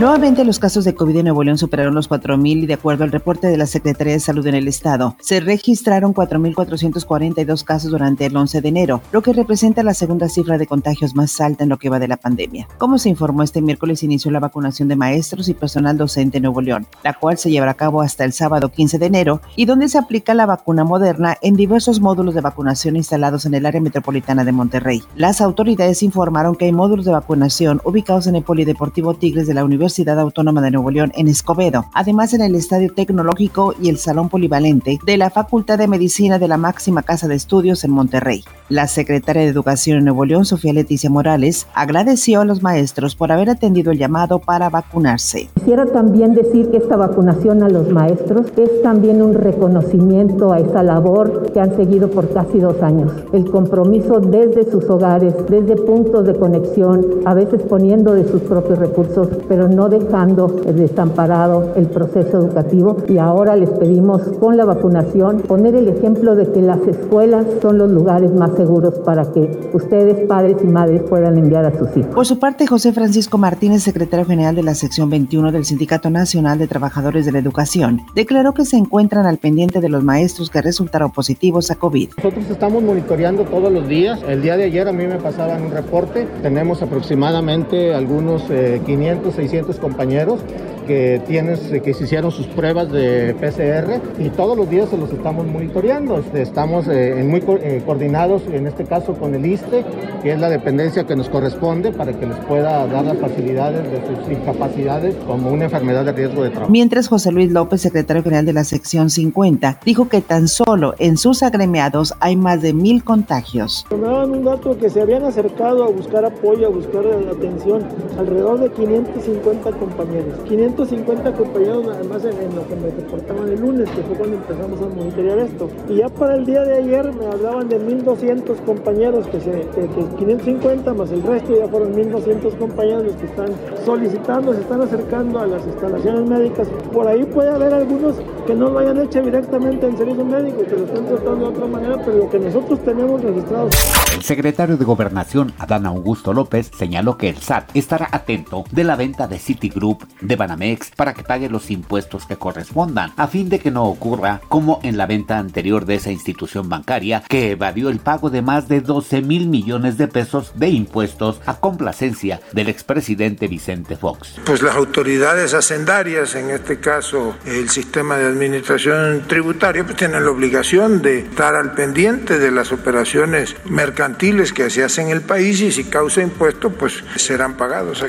Nuevamente los casos de COVID en Nuevo León superaron los 4.000 y de acuerdo al reporte de la Secretaría de Salud en el Estado, se registraron 4.442 casos durante el 11 de enero, lo que representa la segunda cifra de contagios más alta en lo que va de la pandemia. Como se informó este miércoles, inició la vacunación de maestros y personal docente en Nuevo León, la cual se llevará a cabo hasta el sábado 15 de enero y donde se aplica la vacuna moderna en diversos módulos de vacunación instalados en el área metropolitana de Monterrey. Las autoridades informaron que hay módulos de vacunación ubicados en el Polideportivo Tigres de la Universidad Universidad Autónoma de Nuevo León en Escobedo, además en el Estadio Tecnológico y el Salón Polivalente de la Facultad de Medicina de la máxima casa de estudios en Monterrey. La secretaria de Educación en Nuevo León, Sofía Leticia Morales, agradeció a los maestros por haber atendido el llamado para vacunarse. Quisiera también decir que esta vacunación a los maestros es también un reconocimiento a esa labor que han seguido por casi dos años. El compromiso desde sus hogares, desde puntos de conexión, a veces poniendo de sus propios recursos, pero no dejando desamparado el proceso educativo y ahora les pedimos con la vacunación poner el ejemplo de que las escuelas son los lugares más seguros para que ustedes, padres y madres, puedan enviar a sus hijos. Por su parte, José Francisco Martínez, secretario general de la sección 21 del Sindicato Nacional de Trabajadores de la Educación, declaró que se encuentran al pendiente de los maestros que resultaron positivos a COVID. Nosotros estamos monitoreando todos los días. El día de ayer a mí me pasaban un reporte. Tenemos aproximadamente algunos 500, eh, 600 compañeros que, tienes, que se hicieron sus pruebas de PCR y todos los días se los estamos monitoreando. Estamos eh, muy eh, coordinados, en este caso con el ISTE, que es la dependencia que nos corresponde para que les pueda dar las facilidades de sus incapacidades como una enfermedad de riesgo de trabajo. Mientras José Luis López, secretario general de la sección 50, dijo que tan solo en sus agremiados hay más de mil contagios. Me daban un dato que se habían acercado a buscar apoyo, a buscar atención, alrededor de 550 compañeros. 550 compañeros además en, lo que me reportaban el lunes, que fue cuando empezamos a monitorear esto. Y ya para el día de ayer me hablaban de 1.200 compañeros, que, se, que, 550 más el resto ya fueron 1.200 compañeros que están solicitando, se están acercando a las instalaciones médicas. Por ahí puede haber algunos que no lo hayan hecho directamente en servicio médico, que lo estén tratando de otra manera, pero lo que nosotros tenemos registrado. El secretario de Gobernación, Adán Augusto López, señaló que el SAT estará atento de la venta de Citigroup de Banamex para que pague los impuestos que correspondan, a fin de que no ocurra como en la venta anterior de esa institución bancaria que evadió el pago de más de 12 mil millones de pesos de impuestos a complacencia del expresidente Vicente Fox. Pues las autoridades hacendarias, en este caso el sistema de administración tributaria, pues tienen la obligación de estar al pendiente de las operaciones mercantiles que se hacen en el país y si causa impuestos, pues serán pagados.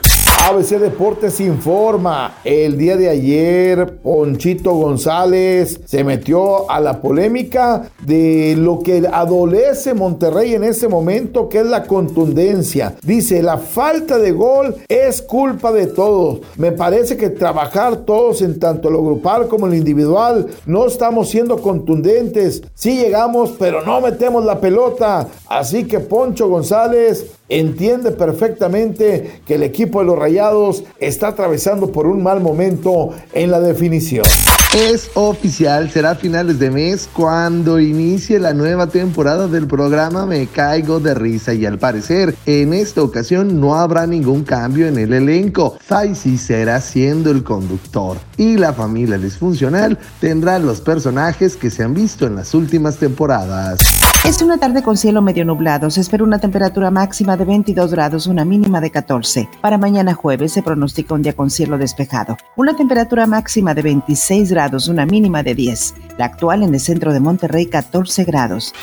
ABC Deportes informa forma. El día de ayer, Ponchito González se metió a la polémica de lo que adolece Monterrey en ese momento, que es la contundencia. Dice, la falta de gol es culpa de todos. Me parece que trabajar todos en tanto lo grupal como lo individual, no estamos siendo contundentes. Sí llegamos, pero no metemos la pelota. Así que Poncho González entiende perfectamente que el equipo de los Rayados está atravesando por un mal momento en la definición. Es oficial, será a finales de mes cuando inicie la nueva temporada del programa Me Caigo de Risa y al parecer en esta ocasión no habrá ningún cambio en el elenco. Faisy será siendo el conductor y la familia disfuncional tendrá los personajes que se han visto en las últimas temporadas. Es una tarde con cielo medio nublado. Se espera una temperatura máxima de 22 grados, una mínima de 14. Para mañana jueves se pronostica un día con cielo despejado. Una temperatura máxima de 26 grados, una mínima de 10. La actual en el centro de Monterrey, 14 grados.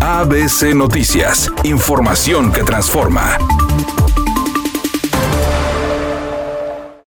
ABC Noticias. Información que transforma.